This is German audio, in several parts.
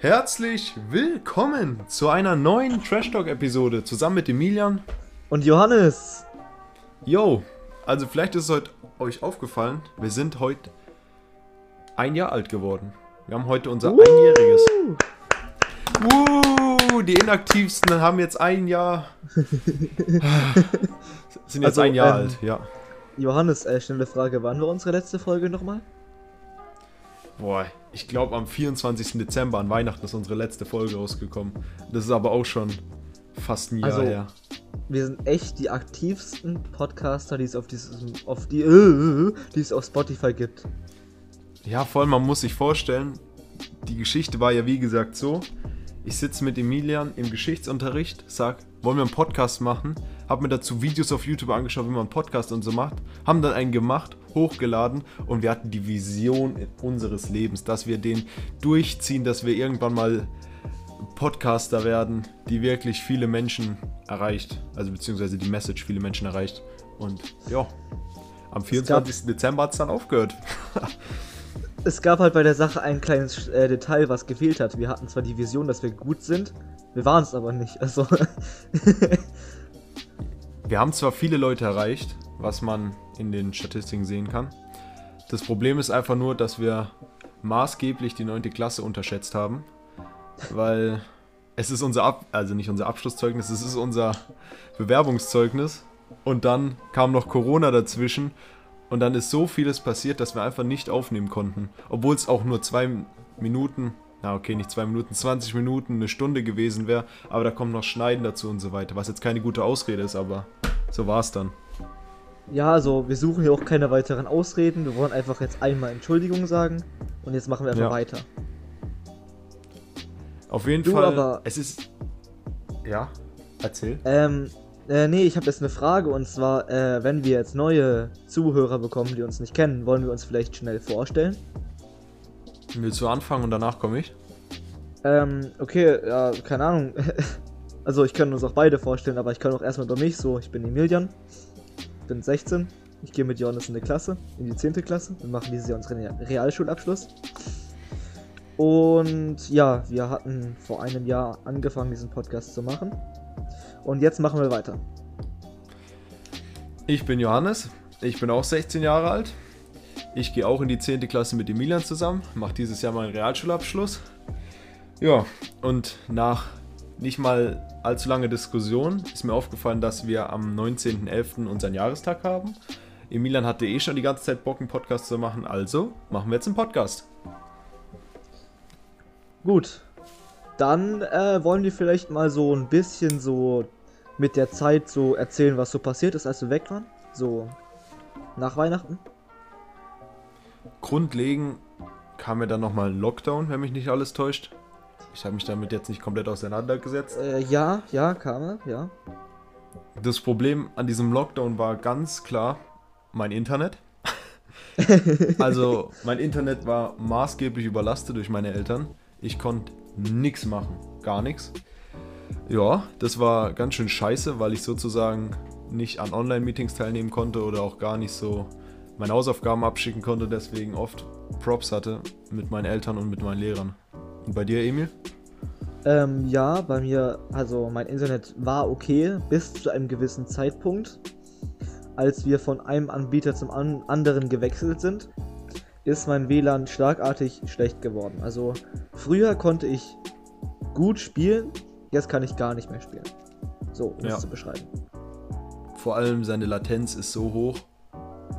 Herzlich willkommen zu einer neuen Trash Talk Episode zusammen mit Emilian und Johannes. Yo, also vielleicht ist es heute euch aufgefallen, wir sind heute ein Jahr alt geworden. Wir haben heute unser uh. einjähriges. Uh, die inaktivsten haben jetzt ein Jahr. sind jetzt also, ein Jahr ähm, alt, ja. Johannes, äh, schnelle Frage, wann war unsere letzte Folge nochmal? Boah, ich glaube am 24. Dezember an Weihnachten ist unsere letzte Folge rausgekommen. Das ist aber auch schon fast ein Jahr also, her. Wir sind echt die aktivsten Podcaster, die es auf diesem, auf die, äh, die es auf Spotify gibt. Ja, voll, man muss sich vorstellen, die Geschichte war ja wie gesagt so, ich sitze mit Emilian im Geschichtsunterricht, sag, wollen wir einen Podcast machen? Hab mir dazu Videos auf YouTube angeschaut, wie man einen Podcast und so macht. Haben dann einen gemacht, hochgeladen und wir hatten die Vision unseres Lebens, dass wir den durchziehen, dass wir irgendwann mal Podcaster werden, die wirklich viele Menschen erreicht. Also beziehungsweise die Message viele Menschen erreicht. Und ja, am 24. Dezember hat es dann aufgehört. es gab halt bei der Sache ein kleines äh, Detail, was gefehlt hat. Wir hatten zwar die Vision, dass wir gut sind, wir waren es aber nicht. Also. wir haben zwar viele Leute erreicht, was man in den Statistiken sehen kann. Das Problem ist einfach nur, dass wir maßgeblich die 9. Klasse unterschätzt haben, weil es ist unser Ab also nicht unser Abschlusszeugnis, es ist unser Bewerbungszeugnis und dann kam noch Corona dazwischen und dann ist so vieles passiert, dass wir einfach nicht aufnehmen konnten. Obwohl es auch nur zwei Minuten, na okay, nicht zwei Minuten, 20 Minuten, eine Stunde gewesen wäre. Aber da kommt noch Schneiden dazu und so weiter. Was jetzt keine gute Ausrede ist, aber so war es dann. Ja, also wir suchen hier auch keine weiteren Ausreden. Wir wollen einfach jetzt einmal Entschuldigung sagen und jetzt machen wir einfach ja. weiter. Auf jeden du, Fall. Aber, es ist. Ja, erzähl. Ähm, äh, nee, ich habe jetzt eine Frage und zwar, äh, wenn wir jetzt neue Zuhörer bekommen, die uns nicht kennen, wollen wir uns vielleicht schnell vorstellen? Willst du anfangen und danach komme ich? Ähm, okay, ja, keine Ahnung. also ich kann uns auch beide vorstellen, aber ich kann auch erstmal über mich so, ich bin Emilian, bin 16, ich gehe mit Johannes in die Klasse, in die 10. Klasse. Wir machen dieses Jahr unseren Realschulabschluss. Und ja, wir hatten vor einem Jahr angefangen, diesen Podcast zu machen. Und jetzt machen wir weiter. Ich bin Johannes, ich bin auch 16 Jahre alt. Ich gehe auch in die 10. Klasse mit Emilian zusammen, mache dieses Jahr meinen Realschulabschluss. Ja, und nach nicht mal allzu lange Diskussion ist mir aufgefallen, dass wir am 19.11. unseren Jahrestag haben. Emilian hatte eh schon die ganze Zeit Bock, einen Podcast zu machen, also machen wir jetzt einen Podcast. Gut, dann äh, wollen wir vielleicht mal so ein bisschen so mit der Zeit so erzählen, was so passiert ist, als wir weg waren. So nach Weihnachten. Grundlegend kam mir dann nochmal ein Lockdown, wenn mich nicht alles täuscht. Ich habe mich damit jetzt nicht komplett auseinandergesetzt. Äh, ja, ja, kam er, ja. Das Problem an diesem Lockdown war ganz klar mein Internet. also mein Internet war maßgeblich überlastet durch meine Eltern. Ich konnte nichts machen. Gar nichts. Ja, das war ganz schön scheiße, weil ich sozusagen nicht an Online-Meetings teilnehmen konnte oder auch gar nicht so meine Hausaufgaben abschicken konnte, deswegen oft Props hatte mit meinen Eltern und mit meinen Lehrern. Und bei dir, Emil? Ähm, ja, bei mir, also mein Internet war okay bis zu einem gewissen Zeitpunkt. Als wir von einem Anbieter zum an anderen gewechselt sind, ist mein WLAN schlagartig schlecht geworden. Also früher konnte ich gut spielen, jetzt kann ich gar nicht mehr spielen. So, um ja. es zu beschreiben. Vor allem seine Latenz ist so hoch,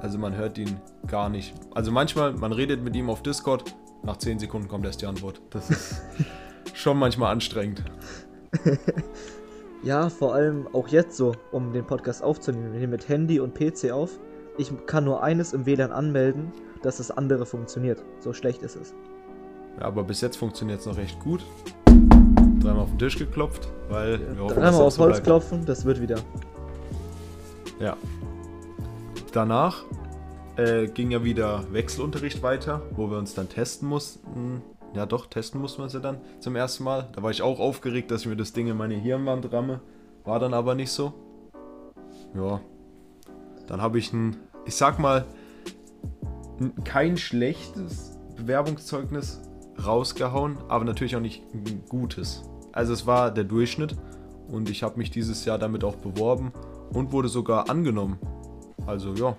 also man hört ihn gar nicht. Also manchmal, man redet mit ihm auf Discord, nach 10 Sekunden kommt erst die Antwort. Das ist schon manchmal anstrengend. ja, vor allem auch jetzt so, um den Podcast aufzunehmen. Wir nehmen mit Handy und PC auf. Ich kann nur eines im WLAN anmelden, dass das andere funktioniert. So schlecht ist es. Ja, aber bis jetzt funktioniert es noch recht gut. Dreimal auf den Tisch geklopft, weil ja, wir hoffen, Dreimal auf Holz bleibt. klopfen, das wird wieder. Ja. Danach äh, ging ja wieder Wechselunterricht weiter, wo wir uns dann testen mussten. Ja, doch, testen mussten wir uns ja dann zum ersten Mal. Da war ich auch aufgeregt, dass ich mir das Ding in meine Hirnwand ramme. War dann aber nicht so. Ja. Dann habe ich ein, ich sag mal, kein schlechtes Bewerbungszeugnis rausgehauen, aber natürlich auch nicht ein gutes. Also es war der Durchschnitt und ich habe mich dieses Jahr damit auch beworben und wurde sogar angenommen. Also ja,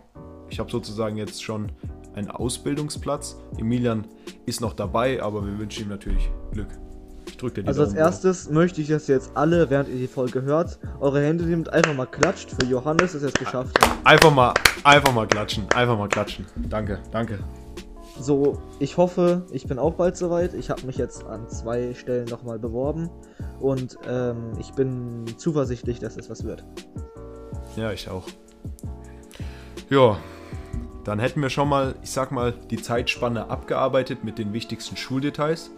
ich habe sozusagen jetzt schon einen Ausbildungsplatz. Emilian ist noch dabei, aber wir wünschen ihm natürlich Glück. Ich drücke dir die Also als erstes möchte ich, dass ihr jetzt alle, während ihr die Folge hört, eure Hände nehmt, einfach mal klatscht. Für Johannes, dass er es geschafft hat. Einfach mal, einfach mal klatschen. Einfach mal klatschen. Danke, danke. So, ich hoffe, ich bin auch bald soweit. Ich habe mich jetzt an zwei Stellen nochmal beworben und ähm, ich bin zuversichtlich, dass es was wird. Ja, ich auch. Ja, dann hätten wir schon mal, ich sag mal, die Zeitspanne abgearbeitet mit den wichtigsten Schuldetails.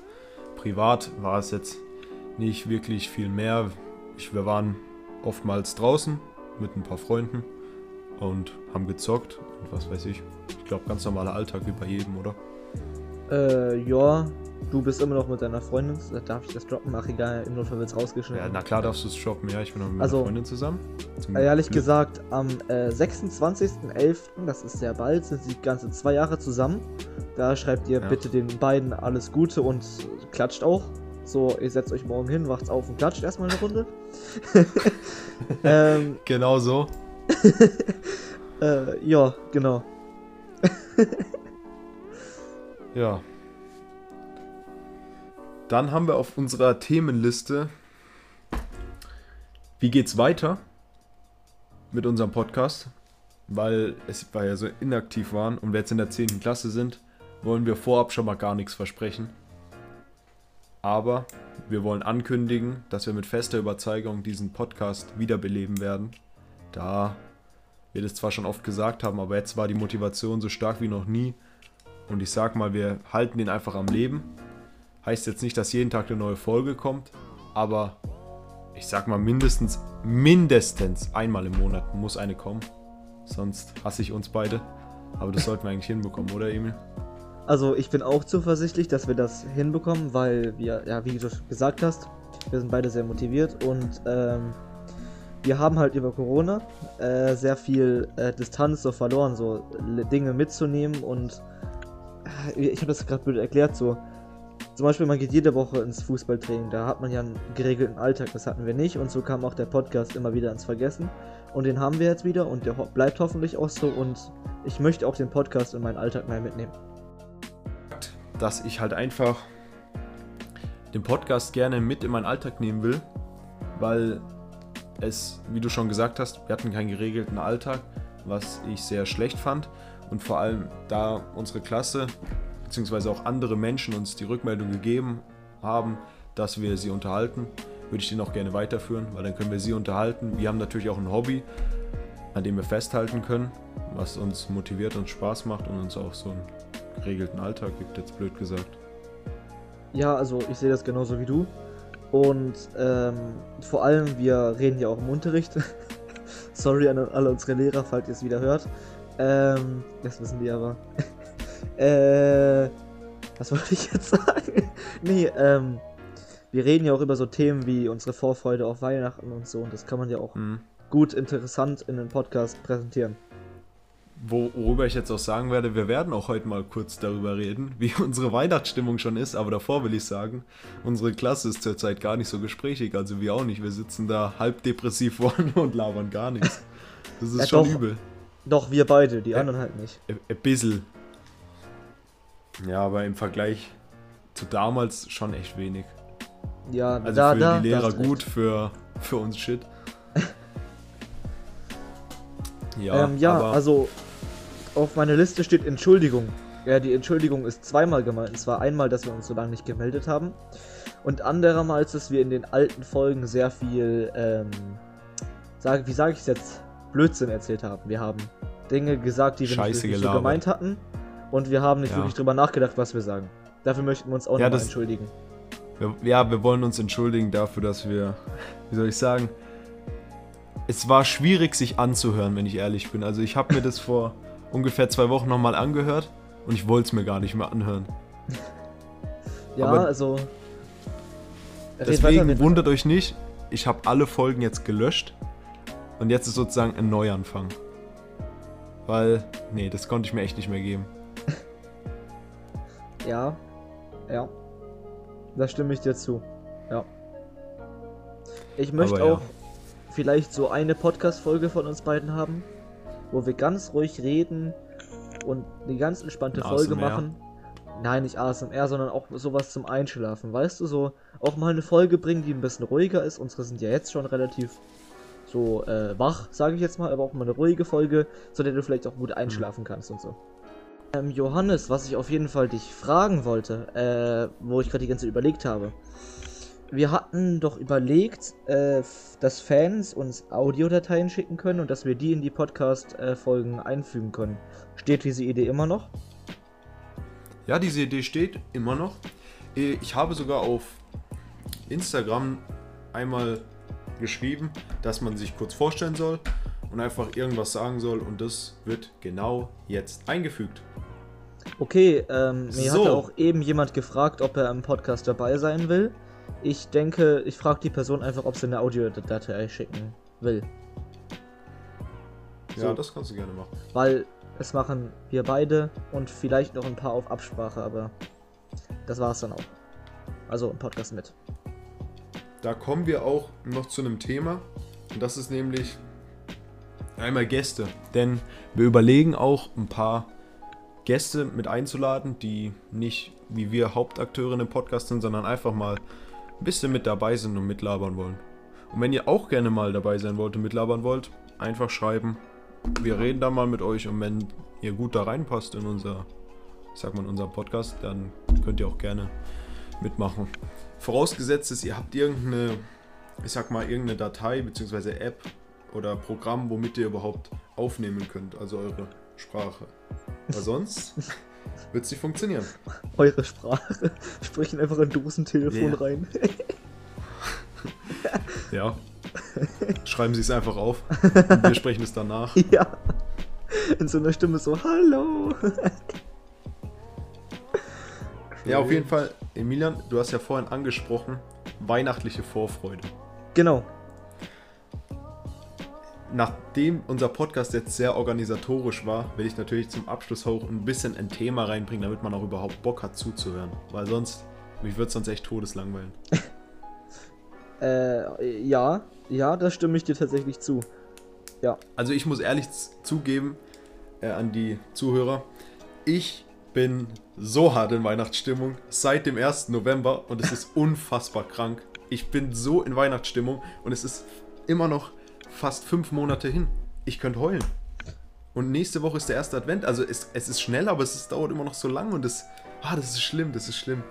Privat war es jetzt nicht wirklich viel mehr. Ich, wir waren oftmals draußen mit ein paar Freunden und haben gezockt und was weiß ich. Ich glaube, ganz normaler Alltag wie bei jedem, oder? Äh, ja. Du bist immer noch mit deiner Freundin. Darf ich das droppen? Ach, egal, im Notfall wird es rausgeschnitten. Ja, na klar darfst du es droppen. Ja, ich bin noch mit also, meiner Freundin zusammen. Zum ehrlich Glück. gesagt, am äh, 26.11., das ist sehr bald, sind sie ganze zwei Jahre zusammen. Da schreibt ihr ja. bitte den beiden alles Gute und klatscht auch. So, ihr setzt euch morgen hin, wacht auf und klatscht erstmal eine Runde. ähm, genau so. äh, ja, genau. Ja. Dann haben wir auf unserer Themenliste, wie geht's weiter mit unserem Podcast? Weil es weil ja so inaktiv waren und wir jetzt in der 10. Klasse sind, wollen wir vorab schon mal gar nichts versprechen. Aber wir wollen ankündigen, dass wir mit fester Überzeugung diesen Podcast wiederbeleben werden. Da wir das zwar schon oft gesagt haben, aber jetzt war die Motivation so stark wie noch nie. Und ich sag mal, wir halten den einfach am Leben Heißt jetzt nicht, dass jeden Tag eine neue Folge kommt, aber ich sag mal mindestens, mindestens einmal im Monat muss eine kommen. Sonst hasse ich uns beide. Aber das sollten wir eigentlich hinbekommen, oder Emil? Also ich bin auch zuversichtlich, dass wir das hinbekommen, weil wir, ja, wie du gesagt hast, wir sind beide sehr motiviert und ähm, wir haben halt über Corona äh, sehr viel äh, Distanz so verloren, so Dinge mitzunehmen und ich habe das gerade blöd erklärt, so zum Beispiel, man geht jede Woche ins Fußballtraining, da hat man ja einen geregelten Alltag, das hatten wir nicht und so kam auch der Podcast immer wieder ins Vergessen. Und den haben wir jetzt wieder und der bleibt hoffentlich auch so und ich möchte auch den Podcast in meinen Alltag mehr mitnehmen. Dass ich halt einfach den Podcast gerne mit in meinen Alltag nehmen will, weil es, wie du schon gesagt hast, wir hatten keinen geregelten Alltag, was ich sehr schlecht fand. Und vor allem, da unsere Klasse beziehungsweise auch andere Menschen uns die Rückmeldung gegeben haben, dass wir sie unterhalten, würde ich den auch gerne weiterführen, weil dann können wir sie unterhalten. Wir haben natürlich auch ein Hobby, an dem wir festhalten können, was uns motiviert und Spaß macht und uns auch so einen geregelten Alltag gibt, jetzt blöd gesagt. Ja, also ich sehe das genauso wie du. Und ähm, vor allem, wir reden ja auch im Unterricht. Sorry an alle unsere Lehrer, falls ihr es wieder hört. Ähm, das wissen die aber. Äh, was wollte ich jetzt sagen? nee, ähm, wir reden ja auch über so Themen wie unsere Vorfreude auf Weihnachten und so und das kann man ja auch mhm. gut interessant in einem Podcast präsentieren. Worüber ich jetzt auch sagen werde, wir werden auch heute mal kurz darüber reden, wie unsere Weihnachtsstimmung schon ist, aber davor will ich sagen, unsere Klasse ist zurzeit gar nicht so gesprächig, also wir auch nicht. Wir sitzen da halb depressiv vorne und labern gar nichts. Das ist ja, schon doch, übel. Doch, wir beide, die anderen halt nicht. Ein bisschen, ja, aber im Vergleich zu damals schon echt wenig. Ja, also da, für da, die Lehrer gut, für, für uns shit. ja, ähm, ja also auf meiner Liste steht Entschuldigung. Ja, die Entschuldigung ist zweimal gemeint. Und zwar einmal, dass wir uns so lange nicht gemeldet haben. Und anderermals, dass wir in den alten Folgen sehr viel, ähm, sag, wie sage ich es jetzt, Blödsinn erzählt haben. Wir haben Dinge gesagt, die wir Scheiße nicht so gemeint hatten und wir haben nicht ja. wirklich drüber nachgedacht, was wir sagen. Dafür möchten wir uns auch ja, nochmal entschuldigen. Wir, ja, wir wollen uns entschuldigen dafür, dass wir, wie soll ich sagen, es war schwierig, sich anzuhören, wenn ich ehrlich bin. Also ich habe mir das vor ungefähr zwei Wochen nochmal angehört und ich wollte es mir gar nicht mehr anhören. ja, Aber also. Deswegen wundert euch nicht, ich habe alle Folgen jetzt gelöscht und jetzt ist sozusagen ein Neuanfang. Weil, nee, das konnte ich mir echt nicht mehr geben. Ja, ja. Da stimme ich dir zu. Ja. Ich möchte ja. auch vielleicht so eine Podcast-Folge von uns beiden haben, wo wir ganz ruhig reden und eine ganz entspannte Ein Folge ASMR. machen. Nein, nicht ASMR, sondern auch sowas zum Einschlafen. Weißt du, so auch mal eine Folge bringen, die ein bisschen ruhiger ist. Unsere sind ja jetzt schon relativ so äh, wach, sage ich jetzt mal, aber auch mal eine ruhige Folge, so der du vielleicht auch gut einschlafen kannst und so. Ähm, Johannes, was ich auf jeden Fall dich fragen wollte, äh, wo ich gerade die ganze Zeit überlegt habe. Wir hatten doch überlegt, äh, dass Fans uns Audiodateien schicken können und dass wir die in die Podcast-Folgen einfügen können. Steht diese Idee immer noch? Ja, diese Idee steht immer noch. Äh, Ich habe sogar auf Instagram einmal geschrieben, dass man sich kurz vorstellen soll und einfach irgendwas sagen soll und das wird genau jetzt eingefügt. Okay, ähm, mir So. hatte auch eben jemand gefragt, ob er im Podcast dabei sein will. Ich denke, ich frage die Person einfach, ob sie eine Audiodatei schicken will. Ja, So. das kannst du gerne machen. Weil es machen wir beide und vielleicht noch ein paar auf Absprache, aber das war's dann auch. Also im Podcast mit. Da kommen wir auch noch zu einem Thema und das ist nämlich einmal Gäste. Denn wir überlegen auch ein paar Gäste mit einzuladen, die nicht wie wir Hauptakteure im Podcast sind, sondern einfach mal ein bisschen mit dabei sind und mitlabern wollen. Und wenn ihr auch gerne mal dabei sein wollt und mitlabern wollt, einfach schreiben. Wir reden da mal mit euch und wenn ihr gut da reinpasst in unser, sag mal, in unser Podcast, dann könnt ihr auch gerne mitmachen. Vorausgesetzt ist, ihr habt irgendeine, ich sag mal, irgendeine Datei bzw. App oder Programm, womit ihr überhaupt aufnehmen könnt, also eure Sprache. Weil sonst wird es nicht funktionieren. Eure Sprache. Sprechen einfach ein Dosentelefon Ja. rein. Ja. Schreiben Sie es einfach auf. Und wir sprechen es danach. ja. In so einer Stimme so, hallo. Ja, auf jeden Fall, Emilian, du hast ja vorhin angesprochen, weihnachtliche Vorfreude. Genau. Nachdem unser Podcast jetzt sehr organisatorisch war, will ich natürlich zum Abschluss auch ein bisschen ein Thema reinbringen, damit man auch überhaupt Bock hat zuzuhören. Weil sonst, mich wird sonst echt todeslangweilen. Äh, ja. Ja, da stimme ich dir tatsächlich zu. Ja. Also ich muss ehrlich zugeben äh, an die Zuhörer, ich bin so hart in Weihnachtsstimmung seit dem 1. November und es ist unfassbar krank. Ich bin so in Weihnachtsstimmung und es ist immer noch fast fünf Monate hin. Ich könnte heulen. Und nächste Woche ist der erste Advent. Also es, es ist schnell, aber es ist, dauert immer noch so lang und es, ah, das ist schlimm, das ist schlimm.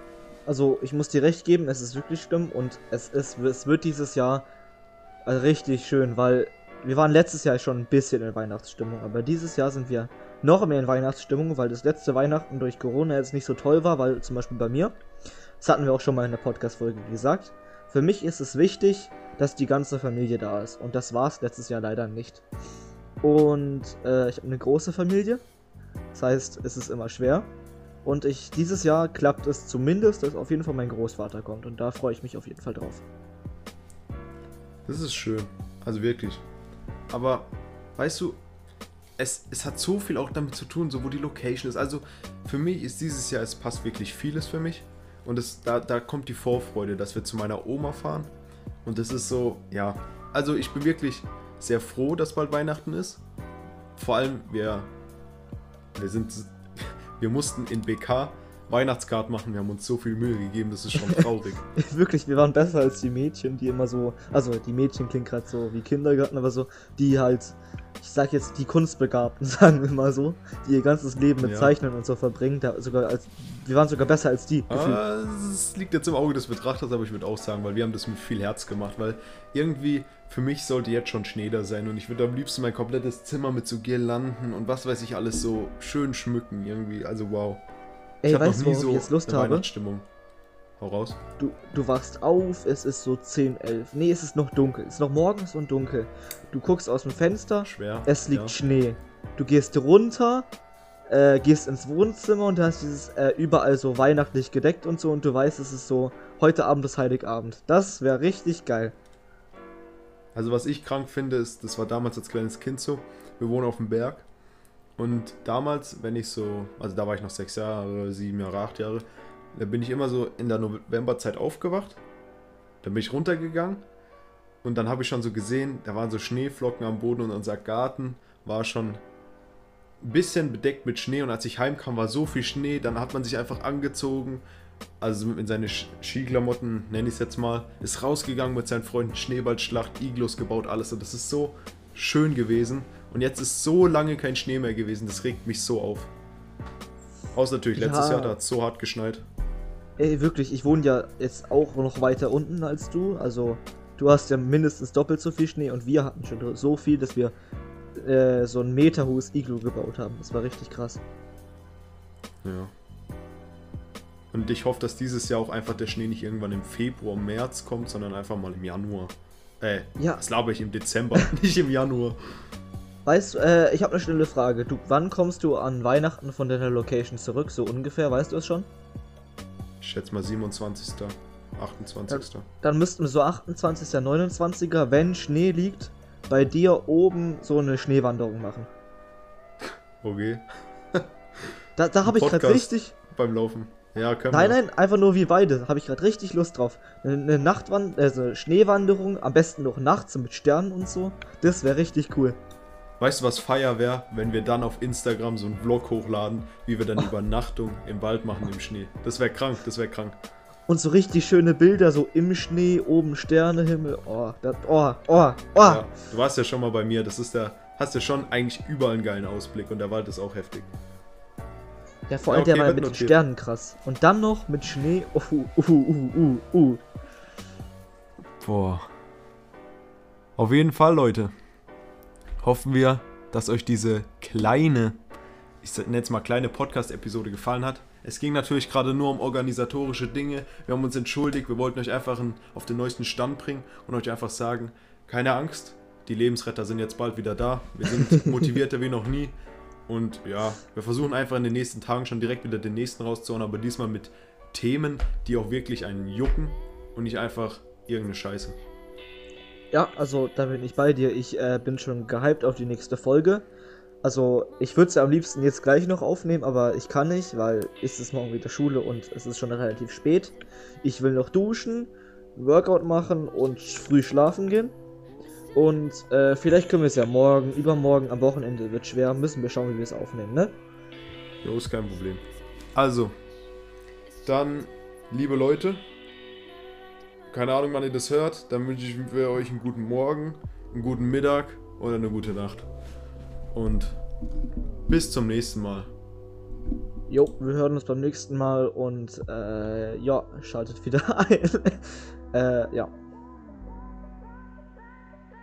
Also, ich muss dir recht geben, es ist wirklich schlimm und es, ist, es wird dieses Jahr richtig schön, weil wir waren letztes Jahr schon ein bisschen in Weihnachtsstimmung, aber dieses Jahr sind wir noch mehr in Weihnachtsstimmung, weil das letzte Weihnachten durch Corona jetzt nicht so toll war, weil zum Beispiel bei mir, das hatten wir auch schon mal in der Podcast-Folge gesagt, für mich ist es wichtig, dass die ganze Familie da ist und das war es letztes Jahr leider nicht. Und äh, ich habe eine große Familie, das heißt, es ist immer schwer. Und ich, dieses Jahr klappt es zumindest, dass auf jeden Fall mein Großvater kommt. Und da freue ich mich auf jeden Fall drauf. Das ist schön. Also wirklich. Aber, weißt du, es, es hat so viel auch damit zu tun, so wo die Location ist. Also für mich ist dieses Jahr, es passt wirklich vieles für mich. Und es, da, da kommt die Vorfreude, dass wir zu meiner Oma fahren. Und das ist so, ja. Also ich bin wirklich sehr froh, dass bald Weihnachten ist. Vor allem, wir, wir sind, wir mussten in BK Weihnachtskarten machen. Wir haben uns so viel Mühe gegeben, das ist schon traurig. Wirklich, wir waren besser als die Mädchen, die immer so. Also, die Mädchen klingt gerade so wie Kindergarten, aber so, die halt. Ich sag jetzt die Kunstbegabten, sagen wir mal so, die ihr ganzes Leben mit Ja. Zeichnen und so verbringen. Da sogar als, wir waren sogar besser als die. Ah, Es liegt jetzt im Auge des Betrachters, aber ich würde auch sagen, weil wir haben das mit viel Herz gemacht, weil irgendwie für mich sollte jetzt schon Schnee da sein und ich würde am liebsten mein komplettes Zimmer mit so Girlanden und was weiß ich alles so schön schmücken irgendwie. Also wow. Ey, hab weißt du, worauf ich jetzt Lust habe? Weihnachtsstimmung. Hau raus. Du, du wachst auf, es ist so 10, 11. Nee, es ist noch dunkel. Es ist noch morgens und dunkel. Du guckst aus dem Fenster, Schwer. Es liegt ja. Schnee. Du gehst runter, äh, gehst ins Wohnzimmer und du hast dieses äh, überall so weihnachtlich gedeckt und so und du weißt, es ist so, heute Abend ist Heiligabend. Das wäre richtig geil. Also was ich krank finde, ist, das war damals als kleines Kind so, wir wohnen auf dem Berg und damals, wenn ich so, also da war ich noch sechs Jahre, sieben Jahre, acht Jahre, da bin ich immer so in der Novemberzeit aufgewacht. Dann bin ich runtergegangen und dann habe ich schon so gesehen, da waren so Schneeflocken am Boden und unser Garten war schon ein bisschen bedeckt mit Schnee und als ich heimkam, war so viel Schnee, dann hat man sich einfach angezogen, also in seine Skiklamotten, nenne ich es jetzt mal, ist rausgegangen mit seinen Freunden, Schneeballschlacht, Iglos gebaut, alles und das ist so schön gewesen und jetzt ist so lange kein Schnee mehr gewesen, das regt mich so auf. Außer natürlich, letztes ja. Jahr, da hat es so hart geschneit. Ey, wirklich, ich wohne ja jetzt auch noch weiter unten als du, also du hast ja mindestens doppelt so viel Schnee und wir hatten schon so viel, dass wir äh, so ein Meter hohes Iglu gebaut haben. Das war richtig krass. Ja. Und ich hoffe, dass dieses Jahr auch einfach der Schnee nicht irgendwann im Februar, März kommt, sondern einfach mal im Januar. Äh, ja. das glaube ich im Dezember, nicht im Januar. Weißt du, äh, ich habe eine schnelle Frage. Du, wann kommst du an Weihnachten von deiner Location zurück? So ungefähr, weißt du es schon? Ich schätze mal 27. 28. Dann, dann müssten so 28. 29er, wenn Schnee liegt, bei dir oben so eine Schneewanderung machen. Okay. da da habe ich gerade richtig. Beim Laufen. Ja, können Nein, wir. nein, einfach nur wir beide. Habe ich gerade richtig Lust drauf. Eine Nachtwand also Schneewanderung, am besten noch nachts mit Sternen und so. Das wäre richtig cool. Weißt du, was Feier wäre, wenn wir dann auf Instagram so einen Vlog hochladen, wie wir dann oh. Übernachtung im Wald machen im Schnee? Das wäre krank, das wäre krank. Und so richtig schöne Bilder, so im Schnee, oben Sternehimmel. Oh, das, oh, oh, oh. Ja, du warst ja schon mal bei mir. Das ist der, hast ja schon eigentlich überall einen geilen Ausblick und der Wald ist auch heftig. Ja, vor allem ja, okay, der war mit notiert. den Sternen krass. Und dann noch mit Schnee. Uh, uh, uh, uh, uh. Boah. Auf jeden Fall, Leute. Hoffen wir, dass euch diese kleine, ich nenne es mal kleine Podcast-Episode gefallen hat. Es ging natürlich gerade nur um organisatorische Dinge. Wir haben uns entschuldigt, wir wollten euch einfach auf den neuesten Stand bringen und euch einfach sagen, keine Angst, die Lebensretter sind jetzt bald wieder da. Wir sind motivierter wie noch nie. Und ja, wir versuchen einfach in den nächsten Tagen schon direkt wieder den nächsten rauszuhauen, aber diesmal mit Themen, die auch wirklich einen jucken und nicht einfach irgendeine Scheiße. Ja, also da bin ich bei dir. Ich äh, bin schon gehypt auf die nächste Folge. Also, ich würde es ja am liebsten jetzt gleich noch aufnehmen, aber ich kann nicht, weil ist es morgen wieder Schule und es ist schon relativ spät. Ich will noch duschen, Workout machen und früh schlafen gehen. Und äh, vielleicht können wir es ja morgen, übermorgen, am Wochenende wird schwer. Müssen wir schauen, wie wir es aufnehmen, ne? Jo, ist kein Problem. Also, dann, liebe Leute, keine Ahnung, wann ihr das hört, dann wünsche ich euch einen guten Morgen, einen guten Mittag oder eine gute Nacht. Und bis zum nächsten Mal. Jo, wir hören uns beim nächsten Mal und äh, ja, schaltet wieder ein. äh, ja.